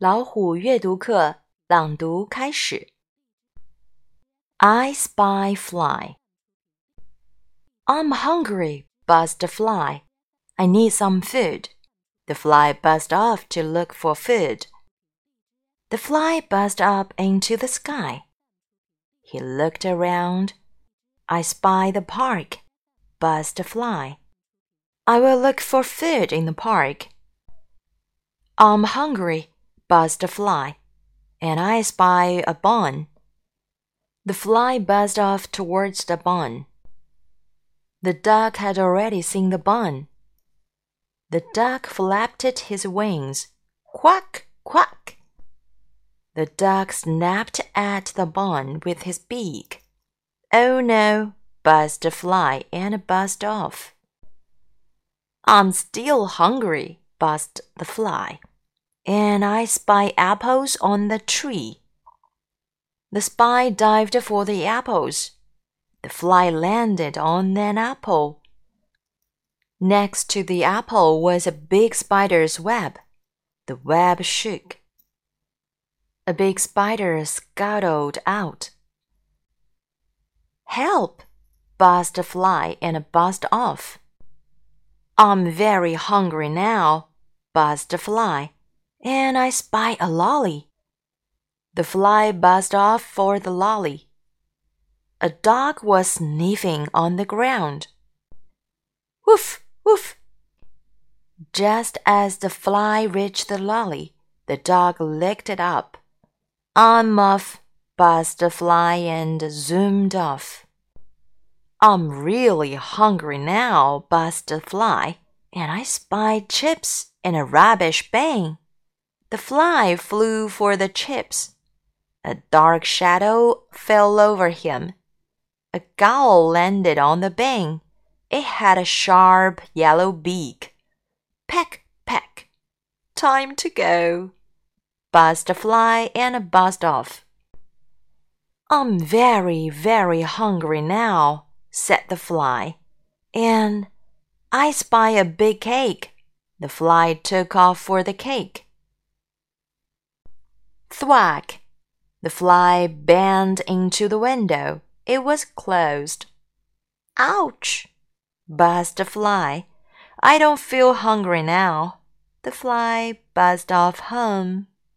老虎阅读课朗读开始。I spy fly. I'm hungry, buzzed the fly. I need some food. The fly buzzed off to look for food. The fly buzzed up into the sky. He looked around. I spy the park, buzzed the fly. I will look for food in the park. I'm hungry, buzzed a fly, and I spy a bun. The fly buzzed off towards the bun. The duck had already seen the bun. The duck flapped his wings. Quack, quack. The duck snapped at the bun with his beak. Oh no, buzzed the fly and buzzed off. I'm still hungry, buzzed the fly and I spy apples on the tree. The spy dived for the apples. The fly landed on an apple. Next to the apple was a big spider's web. The web shook. A big spider scuttled out. Help! buzzed the fly and buzzed off. I'm very hungry now, buzzed the fly and I spy a lolly. The fly buzzed off for the lolly. A dog was sniffing on the ground. Woof, woof. Just as the fly reached the lolly, the dog licked it up. I'm off, buzzed the fly and zoomed off. I'm really hungry now, buzzed the fly, and I spied chips in a rubbish bin. The fly flew for the chips. A dark shadow fell over him. A gull landed on the bank. It had a sharp yellow beak. Peck, peck. Time to go. Buzzed the fly and buzzed off. I'm very, very hungry now, said the fly. And I spy a big cake. The fly took off for the cake. Thwack! The fly banged into the window. It was closed. Ouch! buzzed the fly. I don't feel hungry now. The fly buzzed off home.